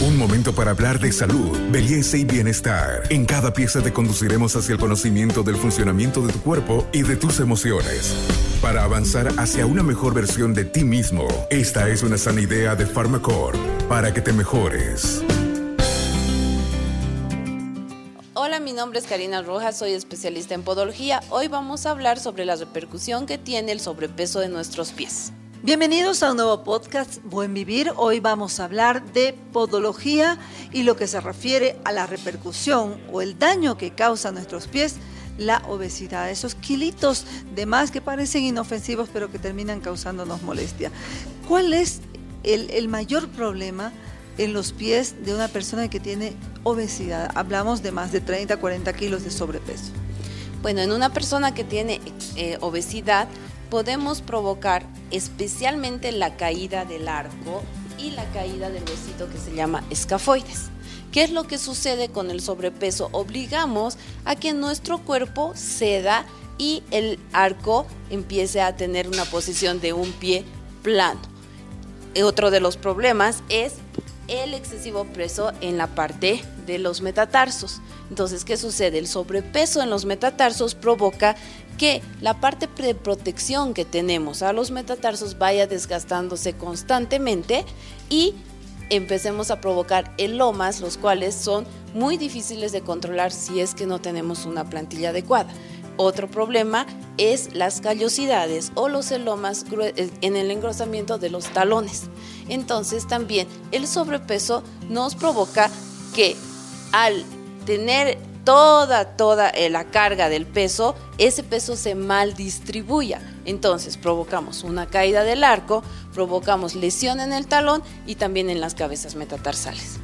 Un momento para hablar de salud, belleza y bienestar. En cada pieza te conduciremos hacia el conocimiento del funcionamiento de tu cuerpo y de tus emociones. Para avanzar hacia una mejor versión de ti mismo, esta es una sana idea de Pharmacore para que te mejores. Hola, mi nombre es Karina Rojas, soy especialista en podología. Hoy vamos a hablar sobre la repercusión que tiene el sobrepeso de nuestros pies. Bienvenidos a un nuevo podcast Buen Vivir. Hoy vamos a hablar de podología y lo que se refiere a la repercusión o el daño que causa a nuestros pies la obesidad, esos kilitos de más que parecen inofensivos pero que terminan causándonos molestia. ¿Cuál es el, mayor problema en los pies de una persona que tiene obesidad? Hablamos de más de 30, 40 kilos de sobrepeso. Bueno, en una persona que tiene eh, obesidad podemos provocar especialmente la caída del arco y la caída del huesito que se llama escafoides. ¿Qué es lo que sucede con el sobrepeso? Obligamos a que nuestro cuerpo ceda y el arco empiece a tener una posición de un pie plano. Otro de los problemas es el excesivo peso en la parte de los metatarsos. Entonces, ¿qué sucede? El sobrepeso en los metatarsos provoca que la parte de protección que tenemos a los metatarsos vaya desgastándose constantemente y empecemos a provocar elomas, los cuales son muy difíciles de controlar si es que no tenemos una plantilla adecuada. Otro problema es las callosidades o los elomas en el engrosamiento de los talones. Entonces también el sobrepeso nos provoca que al tener toda, toda eh, la carga del peso, ese peso se mal distribuya. Entonces provocamos una caída del arco, provocamos lesión en el talón y también en las cabezas metatarsales.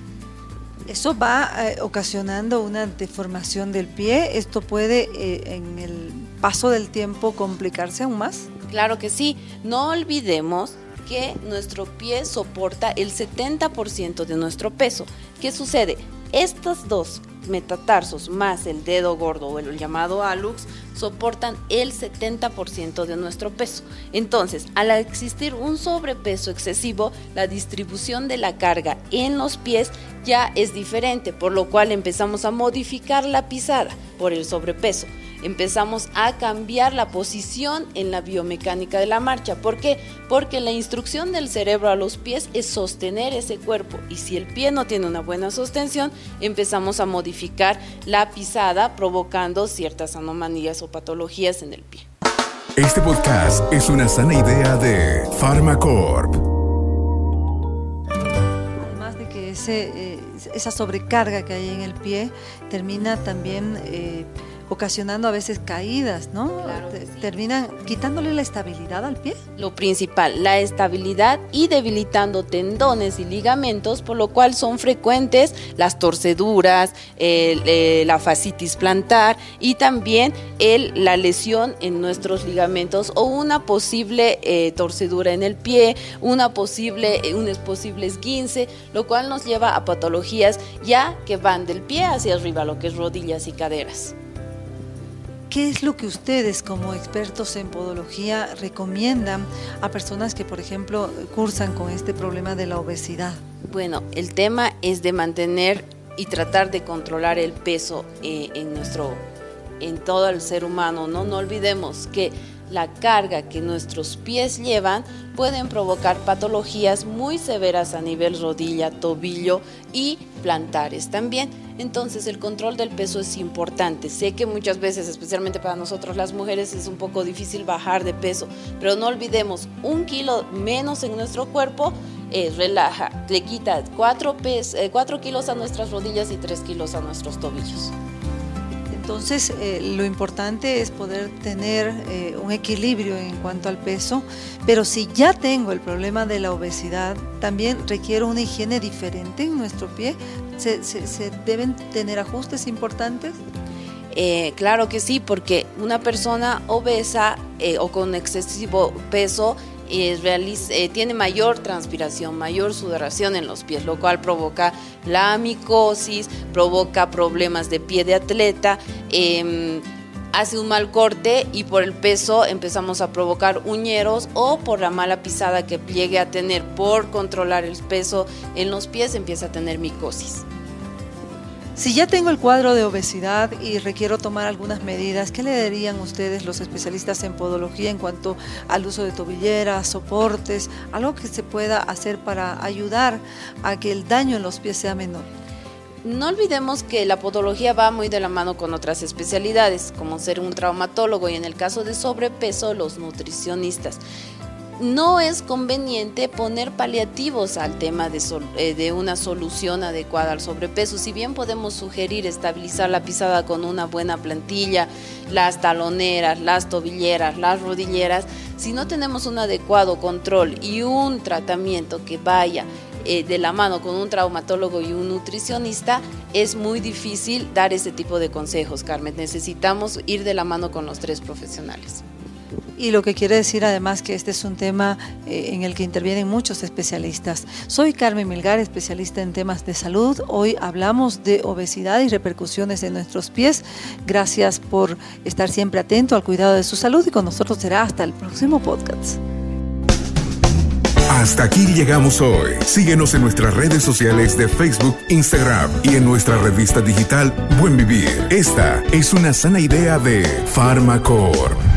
Eso va eh, ocasionando una deformación del pie. ¿Esto puede eh, en el paso del tiempo complicarse aún más? Claro que sí. No olvidemos que nuestro pie soporta el 70% de nuestro peso. ¿Qué sucede? Estas dos metatarsos más el dedo gordo o el llamado alux soportan el 70% de nuestro peso. Entonces, al existir un sobrepeso excesivo, la distribución de la carga en los pies ya es diferente, por lo cual empezamos a modificar la pisada por el sobrepeso empezamos a cambiar la posición en la biomecánica de la marcha. ¿Por qué? Porque la instrucción del cerebro a los pies es sostener ese cuerpo y si el pie no tiene una buena sostención, empezamos a modificar la pisada provocando ciertas anomalías o patologías en el pie. Este podcast es una sana idea de Pharmacorp. Además de que ese, eh, esa sobrecarga que hay en el pie termina también... Eh, ocasionando a veces caídas, ¿no? Terminan quitándole la estabilidad al pie. Lo principal, la estabilidad y debilitando tendones y ligamentos, por lo cual son frecuentes las torceduras, eh, la fascitis plantar y también el, la lesión en nuestros ligamentos o una posible eh, torcedura en el pie, una posible, eh, un posible esguince, lo cual nos lleva a patologías ya que van del pie hacia arriba, lo que es rodillas y caderas. ¿Qué es lo que ustedes como expertos en podología recomiendan a personas que, por ejemplo, cursan con este problema de la obesidad? Bueno, el tema es de mantener y tratar de controlar el peso eh, en nuestro en todo el ser humano, ¿no? No olvidemos que la carga que nuestros pies llevan pueden provocar patologías muy severas a nivel rodilla, tobillo y plantares también. Entonces el control del peso es importante. Sé que muchas veces, especialmente para nosotros las mujeres, es un poco difícil bajar de peso, pero no olvidemos, un kilo menos en nuestro cuerpo eh, relaja, le quita 4 eh, kilos a nuestras rodillas y 3 kilos a nuestros tobillos. Entonces, eh, lo importante es poder tener eh, un equilibrio en cuanto al peso, pero si ya tengo el problema de la obesidad, también requiero una higiene diferente en nuestro pie. ¿Se, deben tener ajustes importantes? Eh, claro que sí, porque una persona obesa o con excesivo peso eh, tiene mayor transpiración, mayor sudoración en los pies, lo cual provoca la micosis, provoca problemas de pie de atleta. Em, hace un mal corte y por el peso empezamos a provocar uñeros o por la mala pisada que llegue a tener por controlar el peso en los pies empieza a tener micosis. Si ya tengo el cuadro de obesidad y requiero tomar algunas medidas, ¿qué le dirían ustedes los especialistas en podología en cuanto al uso de tobilleras, soportes, algo que se pueda hacer para ayudar a que el daño en los pies sea menor? No olvidemos que la podología va muy de la mano con otras especialidades, como ser un traumatólogo y en el caso de sobrepeso los nutricionistas no es conveniente poner paliativos al tema eh, de, una solución adecuada al sobrepeso. Si bien podemos sugerir estabilizar la pisada con una buena plantilla, las taloneras, las tobilleras, las rodilleras, si no tenemos un adecuado control y un tratamiento que vaya eh, de la mano con un traumatólogo y un nutricionista, es muy difícil dar ese tipo de consejos, Carmen. Necesitamos ir de la mano con los tres profesionales. Y lo que quiere decir además que este es un tema eh, en el que intervienen muchos especialistas. Soy Carmen Milgar, especialista en temas de salud. Hoy hablamos de obesidad y repercusiones en nuestros pies. Gracias por estar siempre atento al cuidado de su salud y con nosotros será hasta el próximo podcast. Hasta aquí llegamos hoy. Síguenos en nuestras redes sociales de Facebook, Instagram y en nuestra revista digital Buen Vivir. Esta es una sana idea de Farmacor.